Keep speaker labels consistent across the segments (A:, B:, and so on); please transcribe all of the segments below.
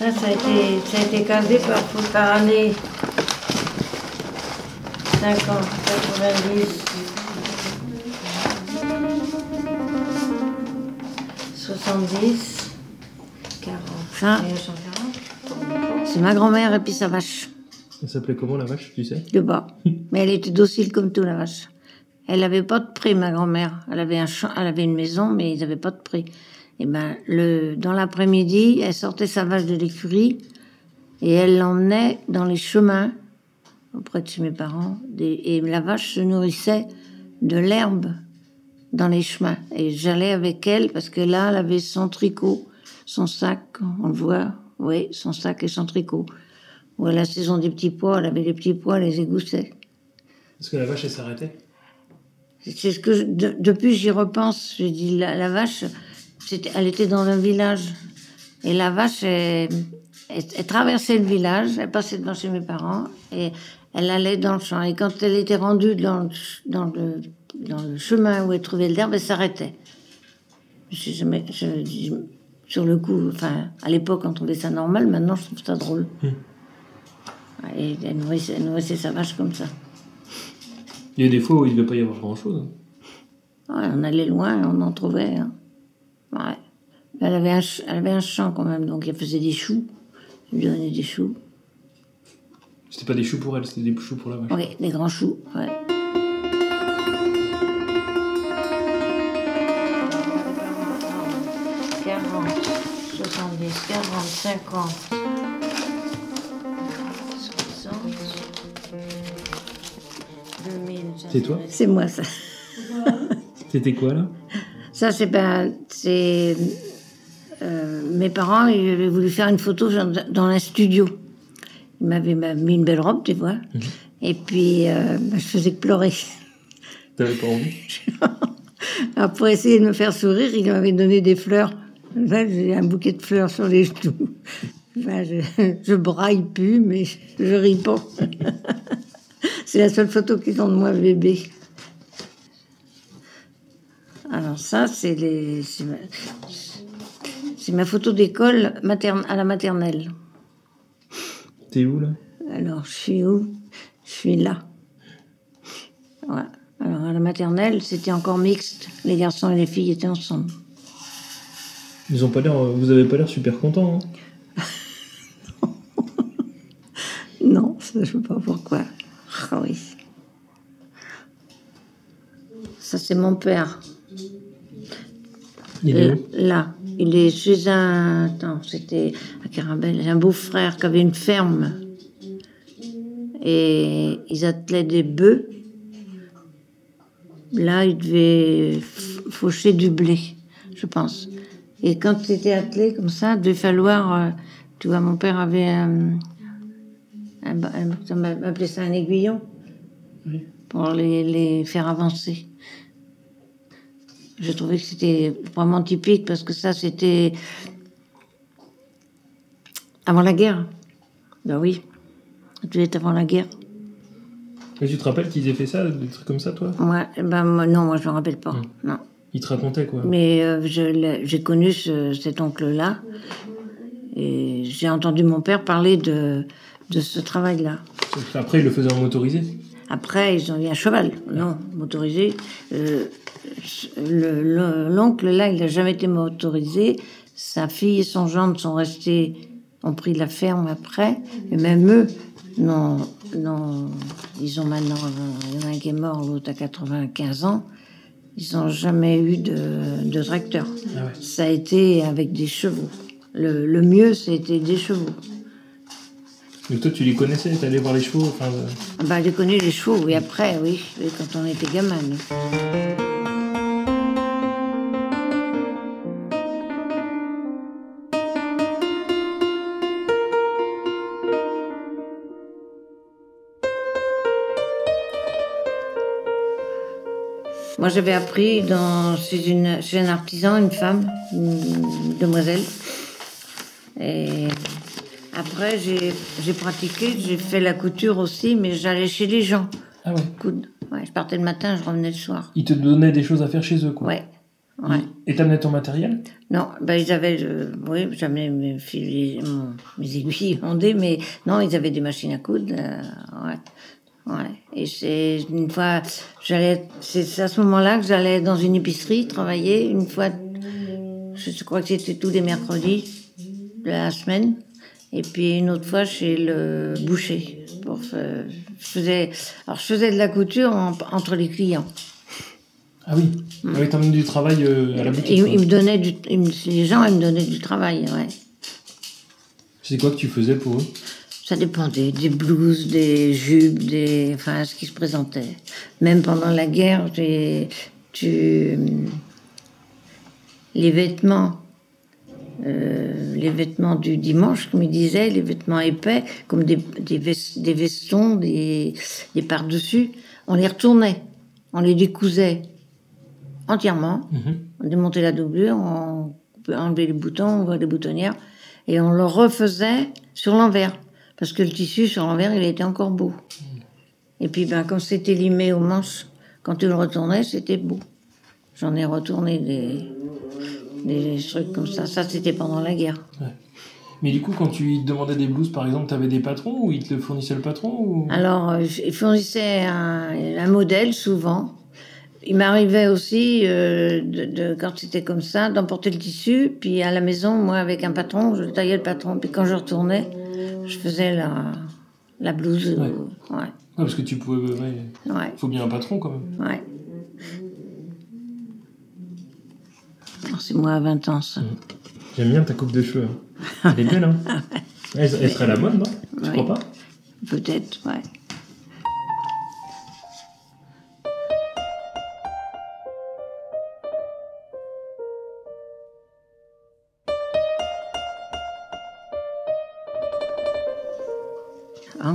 A: Ça, ça a été, ça a été casé par, année. 50, 90, 70, 40.
B: Ça,
A: Et 140.
B: c'est ma grand-mère et puis sa vache,
C: Elle s'appelait comment la vache, tu sais?
B: De bas. Mais elle était docile comme tout, la vache. Elle avait pas de prix, ma grand-mère. Elle avait un champ, elle avait une maison, mais ils avaient pas de prix. Et ben, le, dans l'après-midi, elle sortait sa vache de l'écurie et elle l'emmenait dans les chemins auprès de chez mes parents. Et la vache se nourrissait de l'herbe dans les chemins. Et j'allais avec elle parce que là, elle avait son tricot, son sac, on le voit, oui, son sac et son tricot. Ou à la saison des petits pois, elle avait les petits pois, elle les égoussait.
C: Est-ce que la vache, elle s'arrêtait?
B: C'est ce que je- de- depuis j'y repense. Je dis la, la vache, elle était dans un village et la vache, elle, elle- elle traversait le village, elle passait devant chez mes parents et elle allait dans le champ. Et quand elle était rendue dans dans le, dans le chemin où elle trouvait l'herbe, elle s'arrêtait. Je sur le coup, enfin, à l'époque, on trouvait ça normal. Maintenant, je trouve ça drôle. Et elle nourrissait, elle nourrissait sa vache comme ça.
C: Il y a des fois où il ne devait pas y avoir grand-chose.
B: Ouais, on allait loin, on en trouvait. hein. Ouais. Elle avait, un, elle avait un champ quand même, donc elle faisait des choux. Elle lui donnait des choux.
C: C'était pas des choux pour elle, c'était des choux pour la vache.
B: Oui, des grands choux. Ouais.
A: Quarante, 70, 40, 50, 60, 2000.
C: C'est toi
B: C'est moi, ça.
C: C'était quoi là?
B: Ça, c'est ben, c'est euh, mes parents. Ils avaient voulu faire une photo dans, un studio. Ils m'avaient mis une belle robe, tu vois. Et puis, euh, ben, je faisais que pleurer.
C: T'avais pas envie
B: Alors, pour essayer de me faire sourire, il m'avait donné des fleurs. Là, j'ai un bouquet de fleurs sur les genoux. Enfin, je, je braille plus, mais je ris pas. C'est la seule photo qu'ils ont de moi bébé. Alors ça, c'est les, c'est ma, photo d'école materne, à la maternelle.
C: T'es où là?
B: Alors, je suis où? Je suis là. Ouais. Alors, à la maternelle, c'était encore mixte. Les garçons et les filles étaient ensemble.
C: Ils ont pas l'air. euh, Vous avez pas l'air super content. Hein?
B: Non, ça, je sais pas pourquoi. Ah oui. Ça, c'est mon père.
C: Il est
B: Euh,
C: où
B: là, il est chez un. Attends, c'était à Carabel, un beau-frère qui avait une ferme. Et ils attelaient des bœufs. Là, ils devaient f- faucher du blé, je pense. Et quand c'était attelé comme ça, il devait falloir. euh, tu vois, mon père avait un. un, un- on appelait ça un aiguillon
C: Oui.
B: pour les, les faire avancer. Je trouvais que c'était vraiment typique parce que ça, c'était avant la guerre. Ben oui, devait être avant la guerre.
C: Et tu te rappelles qu'ils aient fait ça, des trucs comme ça, toi?
B: Moi, ben, moi, non, moi, je me rappelle pas. Non.
C: Ils te racontaient quoi?
B: Mais euh, j'ai connu ce- cet oncle-là et j'ai entendu mon père parler de, de ce travail-là.
C: Qu'après, ils le faisaient en motorisé?
B: Après, ils ont eu un cheval, non, motorisé. Euh, L'oncle, là, il n'a jamais été motorisé. Sa fille et son gendre sont restés, ont pris la ferme après. Et même eux, non, non, ils ont maintenant, il y en a un qui est mort, l'autre à 95 ans. Ils n'ont jamais eu de, de tracteur.
C: Ah ouais.
B: Ça a été avec des chevaux. Le, le mieux, c'était des chevaux.
C: Donc toi, tu les connaissais, t'allais voir les chevaux. Enfin, euh,
B: Ah Bah, j'ai connu les chevaux, oui, après, oui, oui, quand on était gamin. Moi, j'avais appris dans, chez, une, chez un artisan, une femme, une demoiselle. Et après, j'ai pratiqué, j'ai fait la couture aussi, mais j'allais chez les gens.
C: Ah ouais.
B: Coudre. Ouais, je partais le matin, je revenais le soir.
C: Ils te donnaient des choses à faire chez eux, quoi.
B: Ouais, Ouais.
C: Et t'amenais ton matériel?
B: Non, ben ils avaient, euh, oui, j'amenais mes, fils- mes aiguilles ondées, mais non, ils avaient des machines à coudre. euh, ouais, ouais. Et c'est une fois, j'allais, c'est à ce moment-là que j'allais dans une épicerie travailler. Une fois, je crois que c'était tous les mercredis de la semaine. Et puis une autre fois chez le boucher. Pour, je faisais, alors je faisais de la couture en- entre les clients.
C: Ah oui. Ah oui, du travail euh, à la boutique.
B: Et ils me donnaient du, me- les gens, ils me donnaient du travail, ouais.
C: C'est quoi que tu faisais pour eux?
B: Ça dépendait des blouses, des jupes, des, enfin, ce qui se présentait. Même pendant la guerre, j'ai, tu, les vêtements, euh, les vêtements du dimanche, comme ils disaient, les vêtements épais, comme des, des, ves- des vestons, des, des par-dessus, on les retournait, on les décousait entièrement.
C: Mhm.
B: On démontait la doublure, on enlevait les boutons, on ouvrait les boutonnières, et on le refaisait sur l'envers. Parce que le tissu sur l'envers, il était encore beau. Et puis, ben, quand c'était limé aux manches, quand tu le retournais, c'était beau. J'en ai retourné des, des trucs comme ça. Ça, c'était pendant la guerre.
C: Mais du coup, quand tu demandais des blouses, par exemple, t'avais des patrons ou il te le fournissait le patron ou...
B: Alors, euh, il fournissait un, un modèle souvent. Il m'arrivait aussi, euh, de, de- quand c'était comme ça, d'emporter le tissu. Puis à la maison, moi, avec un patron, je taillais le patron. Puis quand je retournais, je faisais la, la blouse.
C: Ouais.
B: Ouais,
C: Ouais, parce que tu pouvais... Ouais,
B: ouais,
C: faut bien un patron quand même.
B: ouais. C'est moi à 20 ans, ça.
C: J'aime bien ta coupe de cheveux. hein. Elle est belle, hein elle, elle serait à la mode, non? Tu crois pas?
B: Peut-être, ouais.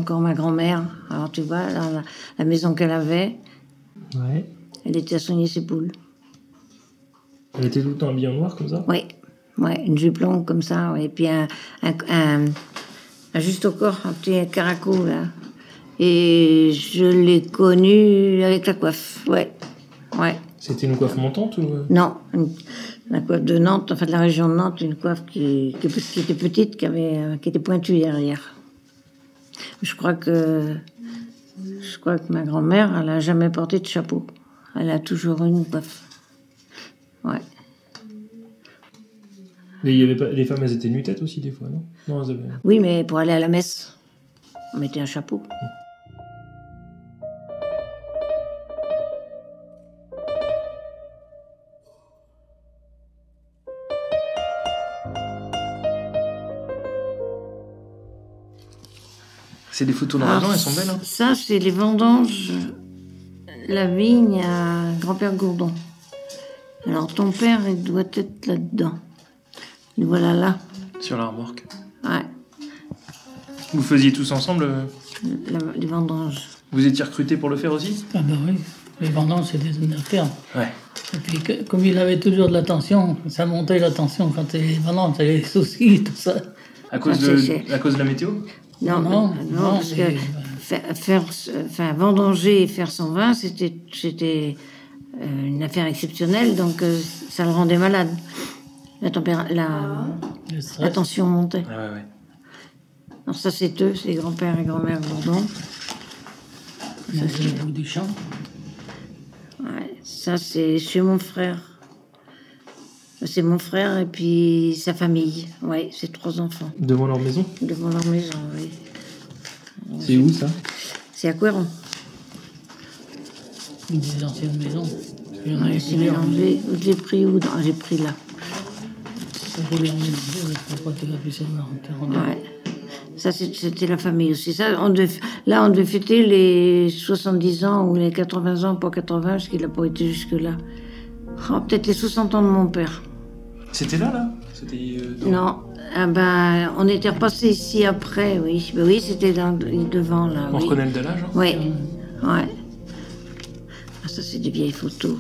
B: Encore ma grand-mère. Alors tu vois, la, la maison qu'elle avait,
C: Ouais.
B: elle était à soigner ses poules.
C: Elle était tout le temps habillée en noir comme ça?
B: Oui, ouais, une jupe longue comme ça, ouais. et puis un, un, un- un juste au corps, un petit caraco là. Et je l'ai connue avec la coiffe, ouais, ouais.
C: C'était une coiffe montante ou... euh?
B: Non, une- la coiffe de Nantes, enfin de la région de Nantes, une coiffe qui, qui, qui était petite, qui, avait, euh, qui était pointue derrière. Je crois que, je crois que ma grand-mère, elle a jamais porté de chapeau. Elle a toujours eu une coiffe. Ouais.
C: Mais il y avait pas... les femmes, elles étaient nu-tête aussi des fois, non? Non, elles avaient...
B: Oui, mais pour aller à la messe, on mettait un chapeau.
C: C'est des photos
B: Ah,
C: d'argent, elles sont belles, hein
B: Ça, c'est les vendanges, la vigne à grand-père Gourdon. Alors, ton père, il doit être là-dedans. Le voilà là.
C: Sur la remorque.
B: Ouais,
C: Vous faisiez tous ensemble euh,
B: la- les vendanges.
C: Vous étiez recrutés pour le faire aussi?
D: Ah ben oui, les vendanges, c'était une affaire.
C: Ouais.
D: Et puis, que- comme il avait toujours de la tension, ça montait la tension quand les vendanges, les soucis, tout ça.
C: À cause,
B: Ah,
C: de...
B: c'est- c'est-
C: à cause de la météo?
B: Non,
D: Non,
B: non,
D: non,
B: parce que faire, faire, enfin, vendanger et faire son vin, c'était, c'était euh, une affaire exceptionnelle, donc euh, ça le rendait malade. La, tempéra- la,
D: Le
B: la tension montait.
C: Ouais, ouais, ouais.
B: Alors ça, c'est eux, c'est grand-père et grand-mère Gourdon.
D: Ça, c'est le bout du champ.
B: Ouais, ça, c'est chez mon frère. C'est mon frère et puis sa famille. Ouais, c'est trois enfants
C: Devant leur maison
B: devant leur maison, oui.
C: C'est où ça?
B: C'est à Couéron.
D: Une des anciennes maisons.
B: Ouais, c'est mélangé. Je l'ai pris où J'ai pris là. Ouais. Ça, c'était la famille aussi. Ça, on devait, là, on devait fêter les 70 ans ou les 80 ans, pas 80, parce qu'il n'a pas été jusque-là. Oh, Peut-être les 60 ans de mon père.
C: C'était là, là? C'était... euh, dans-
B: Non, ah ben, on était repassé ici après, oui. Ben oui, c'était dans- devant, là.
C: On
B: oui.
C: reconnaît le dallage hein?
B: Oui, ouais. Ah, ça, c'est des vieilles photos.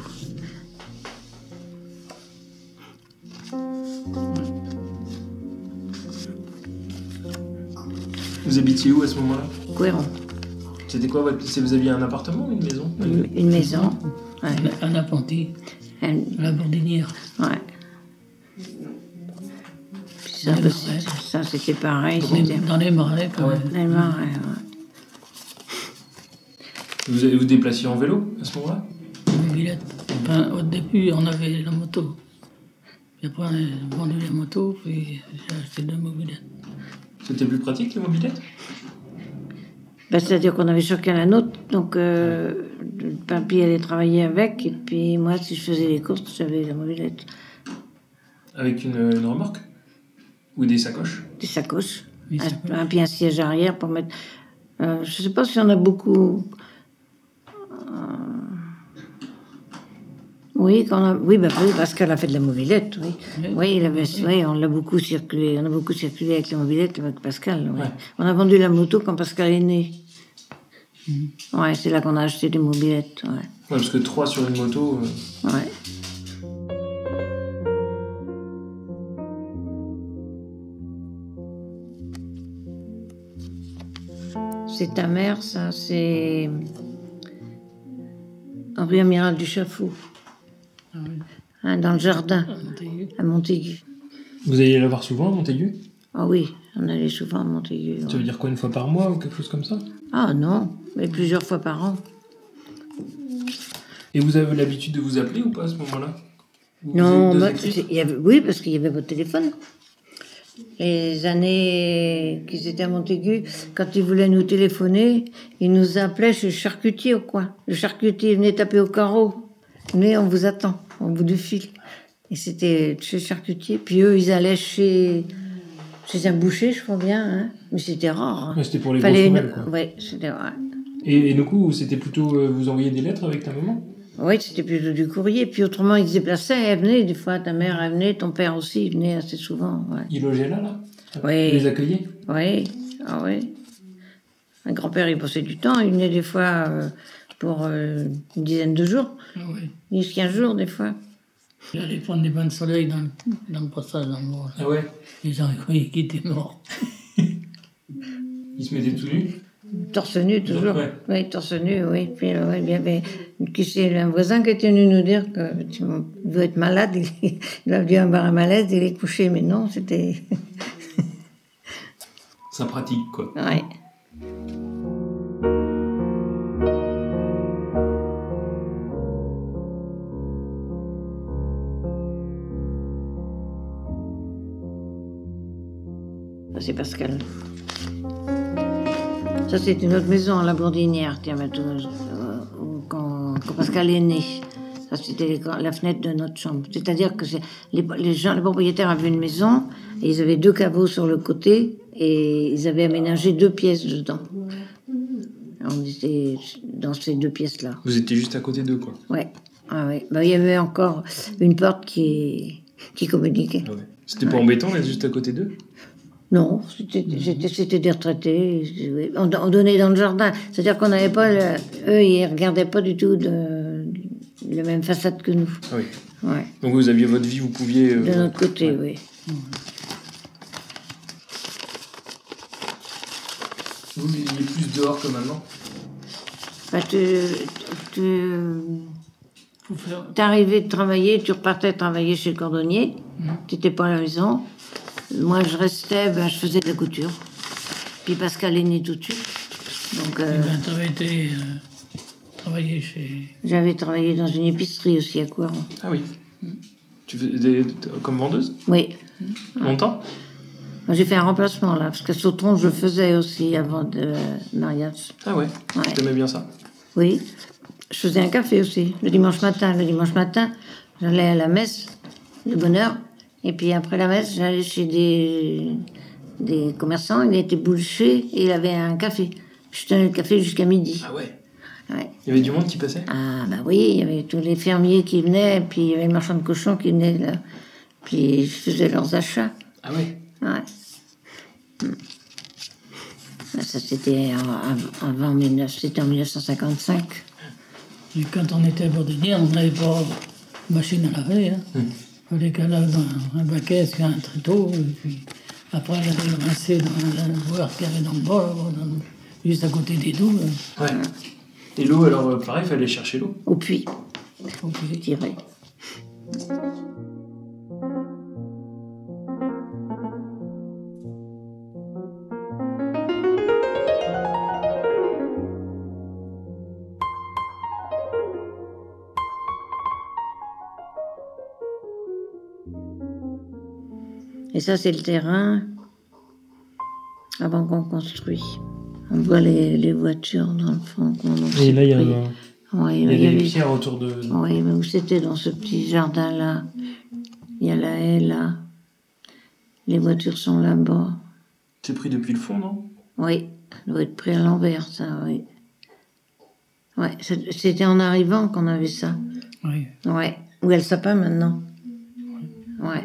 C: Vous habitiez où à ce moment-là?
B: Couéron.
C: C'était quoi votre... Vous aviez un appartement ou une maison?
B: Une, une maison. Ouais.
D: Un apprenti.
B: Elle-
D: La Bourdinière.
B: ouais. Ça,
D: Les
B: bah,
D: marais.
B: c'était- ça, c'était pareil.
D: Dans
B: C'était
D: les- Dans les marais, quand même.
B: les marais, ouais.
C: Vous allez vous déplaciez en vélo à ce moment-là?
D: Enfin, au début, on avait la moto. Puis après, on a vendu la moto, puis j'ai acheté deux mobilettes.
C: C'était plus pratique les mobilettes?
B: Ben, C'est-à-dire qu'on avait chacun la nôtre, donc euh, papy allait travailler avec, et puis moi, si je faisais les courses, j'avais la mobilette,
C: Avec une, une remorque? Ou des sacoches?
B: Des sacoches,
D: Des sacoches.
B: un, puis un siège arrière pour mettre. Euh, je sais pas si on a beaucoup. euh, Oui, quand on a- oui, bah, oui, a fait de la mobilette, oui.
D: Oui.
B: Oui, il avait, oui, on l'a beaucoup circulé, on a beaucoup circulé avec la mobilette avec Pascal. oui.
C: Ouais.
B: On a vendu la moto quand Pascal est né. Ouais, c'est là qu'on a acheté des mobilettes, ouais.
C: Ouais, parce que 3 sur une moto. euh,
B: Ouais. C'est ta mère, ça, c'est Henri Amiral du Chafaud,
D: Ah oui.
B: hein, dans le jardin,
D: À Montaigu.
B: à Montaigu.
C: Vous alliez la voir souvent à Montaigu?
B: Ah oui, on allait souvent à Montaigu.
C: Ça
B: ouais.
C: veut dire quoi, une fois par mois ou quelque chose comme ça?
B: Ah non, mais plusieurs fois par an.
C: Et vous avez l'habitude de vous appeler ou pas à ce moment-là?
B: Non, bah, y avait- oui, parce qu'il y avait votre téléphone. Les années qu'ils étaient à Montaigu, quand ils voulaient nous téléphoner, ils nous appelaient chez le charcutier au coin. Le charcutier venait taper au carreau. Venez, on vous attend, au bout du fil. Et c'était chez le charcutier. Puis eux, ils allaient chez, chez un boucher, je crois bien. hein. Mais c'était rare. hein.
C: C'était pour les
B: Fallait une-. Ouais, c'était ouais.
C: Et, et du coup, c'était plutôt euh, vous envoyer des lettres avec ta maman?
B: Oui, c'était plutôt du courrier. Puis autrement, ils se déplaçaient. Elle venait, des fois, ta mère, elle venait, ton père aussi, il venait assez souvent. Ouais.
C: Ils logeaient là, là?
B: Oui.
C: Vous les accueilliez
B: Oui, ah oui. Un grand-père, il passait du temps. Il venait des fois euh, pour euh, une dizaine de jours,
D: Ah oui.
B: 10, 15 jours des fois.
D: Il allait prendre des bains de soleil dans, le- dans le passage, dans le bois.
C: Ah ouais?
D: Les gens ils croyaient qu'il était mort.
C: Ils se mettaient tout nus
B: Torse nu, toujours.
C: Ouais.
B: Oui, torse nu, oui. Puis, euh, ouais, il y avait qui c'est, un voisin qui était venu nous dire que tu dois être malade. Il, il a dû avoir un malaise, il est couché. Mais non, c'était.
C: Ça pratique, quoi.
B: ouais. C'est Pascal. Ça, c'est une autre maison à la Bourdinière, tiens, euh, quand, quand Pascal est né. Ça, c'était la fenêtre de notre chambre. C'est-à-dire que les, les gens, les propriétaires avaient une maison, et ils avaient deux caveaux sur le côté, et ils avaient aménagé deux pièces dedans. On était dans ces deux pièces-là.
C: Vous étiez juste à côté d'eux, quoi.
B: Ouais. Ah ouais. Bah, il y avait encore une porte qui, qui communiquait.
C: Ah ouais. C'était pas embêtant d'être juste à côté d'eux?
B: Non, c'était j'étais- c'était des retraités. On, on donnait dans le jardin. C'est-à-dire qu'on n'avait pas. le- eux, ils regardaient pas du tout de, la même façade que nous.
C: Ah oui.
B: Ouais.
C: Donc vous aviez votre vie, vous pouviez... euh,
B: De notre côté, oui.
C: Vous viviez plus dehors que maintenant?
B: Bah, tu, tu. T'arrivais de travailler, tu repartais travailler chez le cordonnier, tu n'étais pas à la maison. Moi, je restais, ben, je faisais de la couture. Puis Pascal est né tout de suite. Donc, euh,
D: Eh ben, été euh, travailler chez...
B: j'avais travaillé dans une épicerie aussi à Coiron.
C: Ah oui. Tu fais des- comme vendeuse?
B: Oui.
C: Longtemps?
B: Moi, J'ai fait un remplacement là, parce que Sautron, je faisais aussi avant de mariage.
C: Ah ouais,
B: Ouais.
C: T'aimais bien ça?
B: Oui. Je faisais un café aussi, le dimanche matin. Le dimanche matin, j'allais à la messe, de bonne heure. Et puis après la messe, j'allais chez des, des commerçants. Il était boucher et il avait un café. Je tenais le café jusqu'à midi.
C: Ah ouais?
B: Ouais.
C: Il y avait du monde qui passait?
B: Ah bah oui, il y avait tous les fermiers qui venaient, puis il y avait les marchands de cochons qui venaient là. Puis je faisais leurs achats.
C: Ah ouais?
B: Ouais. Ah, Ça c'était avant 19, c'était en 1955.
D: Et quand on était à Bourdonnière, on n'avait pas de machine à laver. Hein.
C: Hmm.
D: Il fallait qu'elle lave dans un baquet sur un tréteau. Et puis après, elle allait le rincer dans la boire qu'il y avait dans le bol, juste à côté des douves.
C: Ouais. Et l'eau, alors euh, pareil, il fallait chercher l'eau.
B: Au puits,
D: Ok.
B: je dirais. Ça, c'est le terrain avant qu'on construit. On voit les, les voitures dans le fond. qu'on a
C: Et là, il y a,
B: Ouais,
C: il y a
B: il y a
C: des
B: les-
C: pierres autour de.
B: Oui, mais où c'était dans ce petit jardin-là Il y a la haie là. Les voitures sont là-bas.
C: C'est pris depuis le fond, non?
B: Oui, ça doit être pris à l'envers, ça, oui. Ouais, c'était en arrivant qu'on avait ça.
D: Oui.
B: Ouais. Où est le sapin maintenant? Ouais.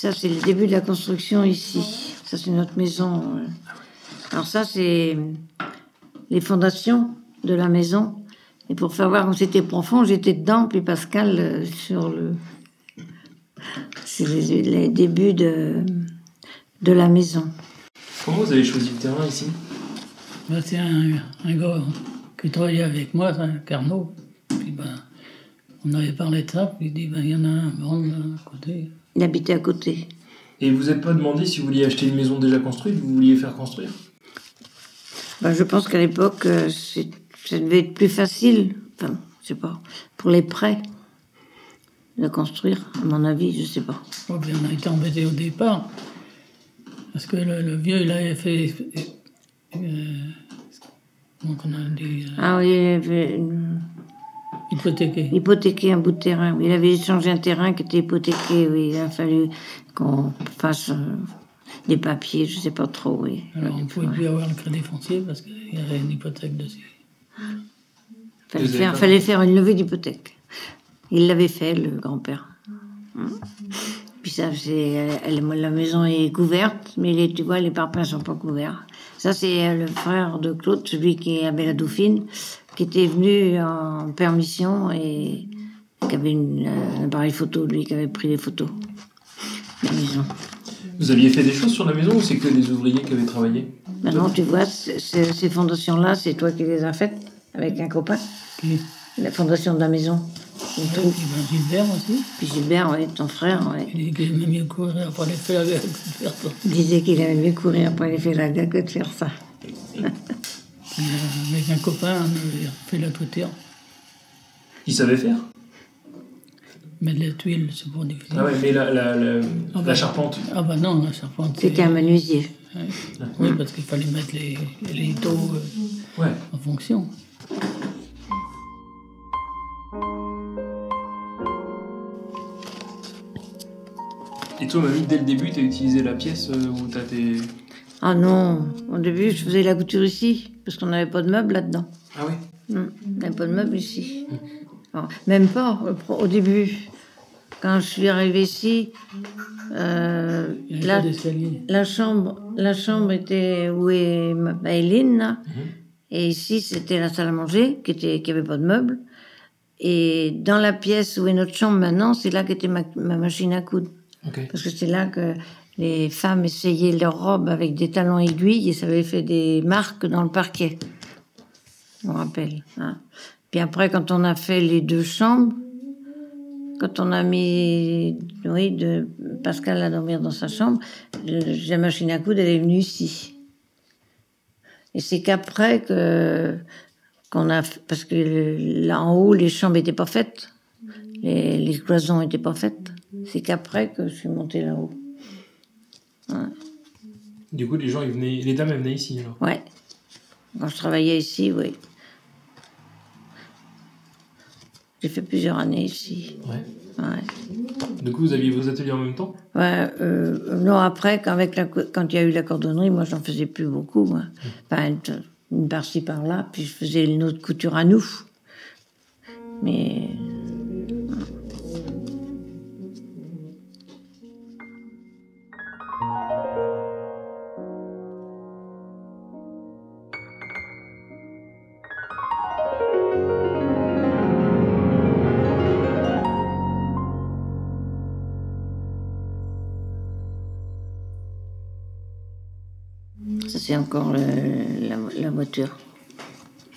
B: Ça, c'est le début de la construction ici. Ça, c'est notre maison. euh. Alors ça, c'est les fondations de la maison. Et pour faire voir comme c'était profond, j'étais dedans, puis Pascal euh, sur le... C'est les, les débuts de, de la maison.
C: Comment vous avez choisi le terrain ici?
D: Ben, c'est un, un gars qui travaillait avec moi, Carnot. Puis ben, on avait parlé de ça, puis il dit ben, il y en a un bon là, à côté.
B: Il habitait à côté.
C: Et vous n'êtes pas demandé si vous vouliez acheter une maison déjà construite, vous vouliez faire construire?
B: Ben, je pense qu'à l'époque, euh, ça devait être plus facile, enfin, je sais pas, pour les prêts de construire, à mon avis, je sais pas.
D: Oh, on a été embêtés au départ, parce que le, le vieux, il avait fait. Euh, comment on a dit euh,
B: Ah oui, il avait euh,
D: Hypothéqué.
B: hypothéqué un bout de terrain. Il avait échangé un terrain qui était hypothéqué, oui. Il a fallu qu'on fasse euh, des papiers, je sais pas trop, oui.
D: Alors on ne pouvait plus avoir le crédit foncier parce qu'il y avait une hypothèque dessus.
B: Fallait faire, fallait faire une levée d'hypothèque. Il l'avait fait, le grand-père. Hum. Puis ça, c'est, la maison est couverte, mais les, tu vois, les parpaings sont pas couverts. Ça, c'est euh, le frère de Claude, celui qui avait la Dauphine, qui était venu en permission et qui avait une, euh, un appareil photo, lui, qui avait pris des photos de la maison.
C: Vous aviez fait des choses sur la maison ou c'est que des ouvriers qui avaient travaillé?
B: Maintenant, tu vois, c- c- ces fondations-là, c'est toi qui les as faites avec un copain. La fondation de la maison.
D: Et puis ben, Gilbert aussi?
B: Puis Gilbert, ouais, ton frère, ouais.
D: Il dit qu'il aimait mieux courir après les faire avec faire ça.
B: Il disait qu'il aimait mieux courir après les Félaga que de faire ça.
D: Euh, avec un copain, on avait fait la toiture.
C: Ils savaient faire?
D: Mettre les tuiles, c'est pour difficile.
C: Ah ouais, mais la, la, la,
D: Ah
C: la
D: bah.
C: charpente.
D: Ah bah non, la charpente.
B: C'était un menuisier.
D: Ouais. Oui, parce qu'il fallait mettre les, les taux euh,
C: Ouais.
D: en fonction.
C: Et toi, mamie, dès le début, t'as utilisé la pièce euh, où t'as tes.
B: Ah non, au début, je faisais la couture ici, parce qu'on n'avait pas de meubles là-dedans.
C: Ah oui?
B: Hum, On n'avait pas de meubles ici. Alors, même pas au début. Quand je suis arrivée ici, euh, la, la chambre, la chambre était où est ma ma Hélène, là. et ici c'était la salle à manger qui était qui avait pas de meubles. Et dans la pièce où est notre chambre maintenant, c'est là qu'était ma, ma machine à coudre. Parce que c'est là que les femmes essayaient leurs robes avec des talons aiguilles et ça avait fait des marques dans le parquet. Me rappelle. hein. Puis après, quand on a fait les deux chambres, quand on a mis oui, de Pascal à dormir dans sa chambre, la machine à coudre, elle est venue ici. Et c'est qu'après que qu'on a parce que là en haut les chambres n'étaient pas faites, les, les cloisons n'étaient pas faites. C'est qu'après que je suis montée là-haut.
C: Du coup, les gens, ils venaient... les dames, elles venaient ici alors?
B: Ouais. Quand je travaillais ici, oui. J'ai fait plusieurs années ici.
C: Ouais.
B: Ouais.
C: Du coup, vous aviez vos ateliers en même temps?
B: Ouais, euh, non, après, quand, avec la, co- quand il y a eu la cordonnerie, moi, j'en faisais plus beaucoup. Moi. Enfin, une, une par-ci, par-là, puis je faisais une autre couture à nous. Mais. C'est encore le- la, la voiture.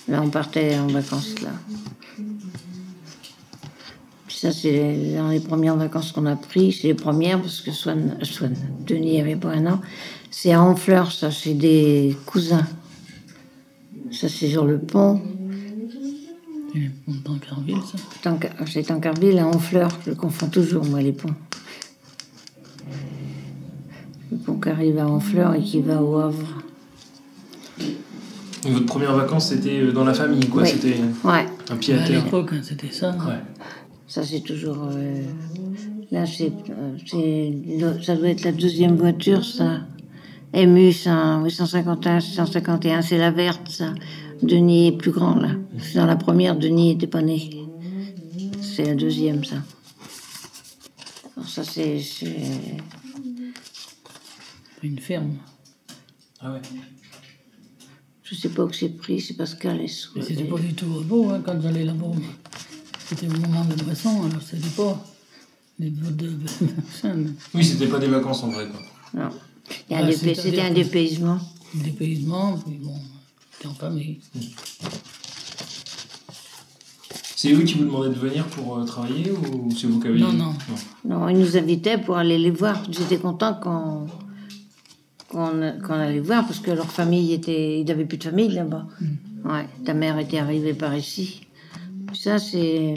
B: Là, on partait en vacances, là. Ça, c'est dans les premières vacances qu'on a pris. C'est les premières parce que Swan, Swan Denis avait pas un an. C'est à Honfleur, ça, c'est des cousins. Ça, c'est sur le pont.
D: Et dans Carville, ça.
B: Tanca- C'est Tancarville à Honfleur. Je confonds toujours, moi, les ponts. Le pont qui arrive à Honfleur et qui va au Havre.
C: Votre première vacance, c'était euh, dans la famille, quoi.
B: Oui.
C: C'était
B: Ouais.
C: un pied à
D: À
C: terre.
D: l'époque, hein, c'était ça.
C: Ouais.
B: Ça, c'est toujours. euh, Là, c'est, euh, ça doit être la deuxième voiture, ça. MU 100 851, 651, c'est la verte, ça. Denis est plus grand, là. Dans la première, Denis n'était pas né. C'est la deuxième, ça. Alors, ça, c'est. c'est-
D: Une ferme.
C: Ah ouais.
B: Je sais pas où c'est pris, c'est Pascal et
D: Mais c'était pas du tout beau hein, quand j'allais là-bas. C'était au moment de Bresson, alors c'était pas les de.
C: Oui, c'était pas des vacances en vrai, quoi.
B: Non. Il y a
D: Ah,
B: un dépay-
D: c'est-à-dire
B: C'était un dépaysement.
D: Des paysans, puis bon, c'était en famille.
C: C'est eux qui vous demandaient de venir pour euh, travailler ou c'est vous qui avez
D: Non,
C: dit
D: non.
B: Non, ils nous invitaient pour aller les voir. J'étais content qu'on qu'on allait voir parce que leur famille était. Ils n'avaient plus de famille là-bas. Ouais, ta mère était arrivée par ici. Ça, c'est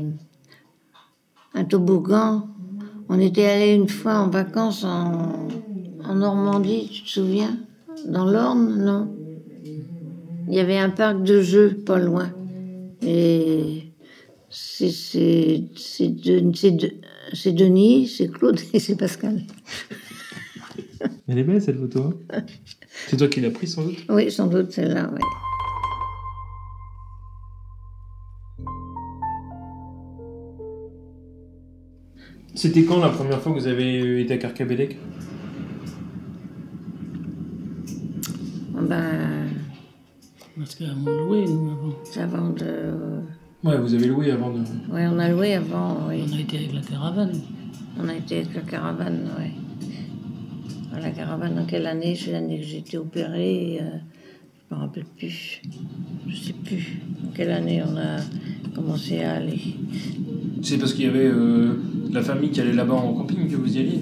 B: un toboggan. On était allé une fois en vacances en, en Normandie, tu te souviens? Dans l'Orne, non? Il y avait un parc de jeux pas loin. Et c'est Denis, c'est Claude et c'est Pascal.
C: Elle est belle cette photo. hein. c'est toi qui l'as prise sans doute?
B: Oui, sans doute celle-là, oui.
C: C'était quand la première fois que vous avez euh, été à Carcabélec
B: Ben,
D: Parce qu'avant de louer, nous, avant.
B: c'est avant de.
C: Ouais, vous avez loué avant de.
B: Oui, on a loué avant, oui.
D: On a été avec la caravane.
B: On a été avec la caravane, oui. À la caravane, en quelle année C'est l'année que j'ai été opérée. euh, je me rappelle plus. Je sais plus. En quelle année on a commencé à aller.
C: C'est parce qu'il y avait euh, la famille qui allait là-bas en camping que vous y alliez?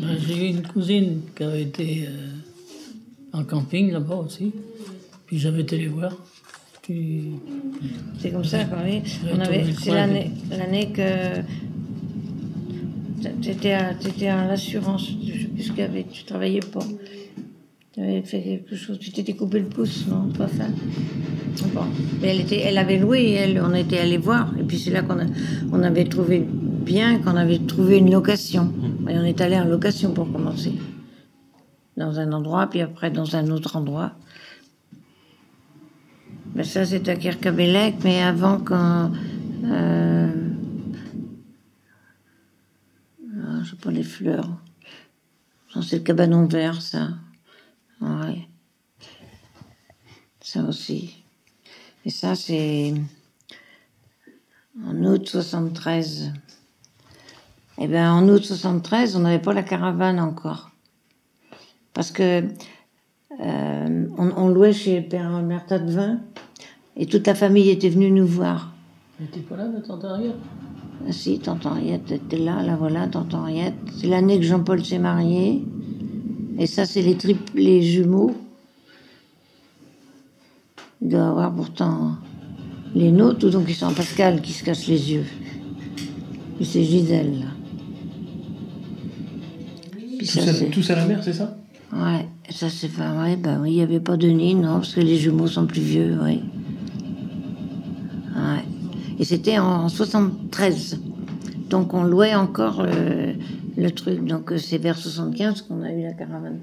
D: Ben, J'ai eu une cousine qui avait été euh, en camping là-bas aussi. Puis j'avais été les voir. Puis
B: C'est comme ça qu'on est.
D: Ouais,
B: On avait, c'est l'année, l'année que t'étais à, t'étais à l'assurance. Qu'il y avait. Tu travaillais pas. Tu avais fait quelque chose. Tu t'étais coupé le pouce, non Pas ça. Bon. Mais elle était, elle avait loué. Elle, on était allé voir. Et puis c'est là qu'on on avait trouvé bien qu'on avait trouvé une location. Et on est allé en location pour commencer. Dans un endroit, puis après dans un autre endroit. Ben ça, c'est à Kirkabélec, mais avant quand. Euh... Ah, je sais pas les fleurs. C'est le cabanon vert, ça. Ouais. Ça aussi. Et ça, c'est. En août 73. Eh bien, en août 73, on n'avait pas la caravane encore. Parce que euh, on, louait chez Père Merta de Vin et toute la famille était venue nous voir.
D: j'étais pas là Henriette.
B: Ah, si, tante Henriette était là, là voilà, tante Henriette. C'est l'année que Jean-Paul s'est marié. Et ça, c'est les triples, les jumeaux. Il doit avoir pourtant les nôtres, ou donc ils sont Pascal qui se cache les yeux. Puis c'est Gisèle, là. Puis
C: tous,
B: ça,
C: à,
B: c'est-
C: tous à la mer, c'est ça?
B: Ouais, ça c'est pas vrai. Ben oui, il n'y avait pas de nid, non, parce que les jumeaux sont plus vieux, oui. Ouais. Et c'était en 73. Donc on louait encore le, le truc. Donc euh, c'est vers 75 qu'on a eu la caravane.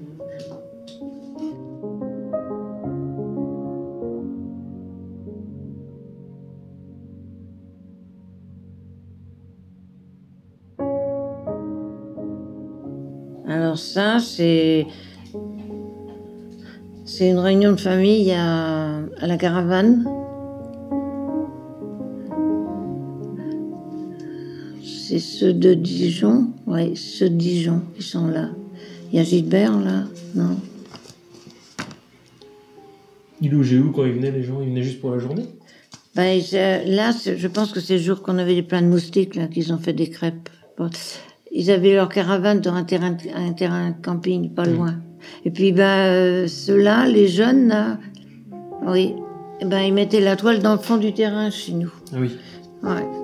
B: Alors ça, c'est... C'est une réunion de famille à, à la caravane. C'est ceux de Dijon, oui, ceux de Dijon qui sont là. Il y a Gilbert là, non
C: Il logeait où quand ils venaient, les gens Ils venaient juste pour la journée?
B: Ben, là, je pense que c'est le jour qu'on avait plein de moustiques, là, qu'ils ont fait des crêpes. Bon. Ils avaient leur caravane dans un terrain, un terrain de camping, pas loin. Et puis, ben, euh, ceux-là, les jeunes, là, oui, ben, ils mettaient la toile dans le fond du terrain chez nous.
C: Ah oui.
B: Ouais.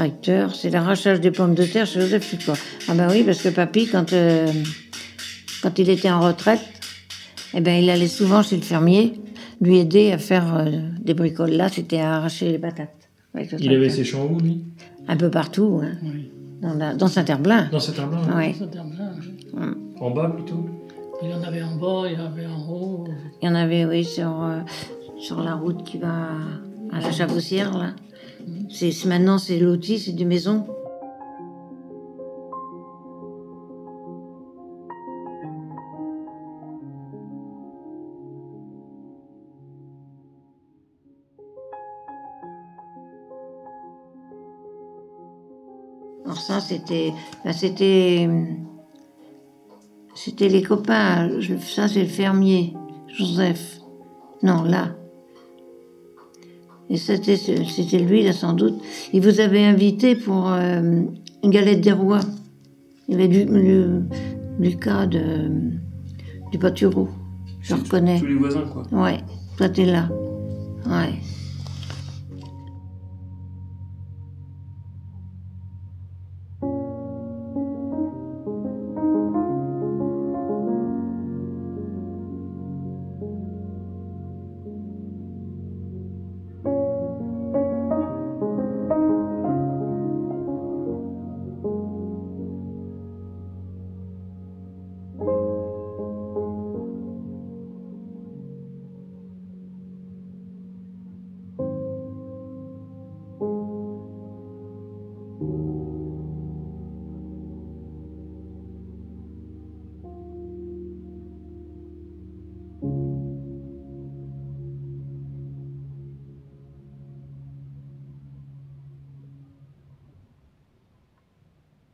B: Tracteur, c'est l'arrachage des pommes de terre chez Joseph Fuqua. Ah ben oui, parce que papy, quand, euh, quand il était en retraite, eh ben il allait souvent chez le fermier lui aider à faire euh, des bricoles. Là, c'était à arracher les patates. avec le
C: Il avait ses champs où, lui?
B: Un peu partout, hein,
D: Oui.
B: dans, la- dans Saint-Herblain.
C: Dans
D: terme-là, oui.
C: En bas, plutôt?
D: Il y en avait en bas, il y en avait en haut.
B: Il y en avait, oui, sur, euh, sur la route qui va à la Chaboussière, là. C'est, maintenant, c'est loti, c'est des maisons. Alors ça, c'était, ben, c'était, c'était les copains. Ça, c'est le fermier, Joseph. Non, là. Et c'était, c'était lui, là, sans doute. Il vous avait invité pour euh, une galette des rois. Il y avait du, le- Lucas de, du Patureau. Je reconnais.
C: Tous les voisins, quoi.
B: Ouais, toi t'es là. Ouais.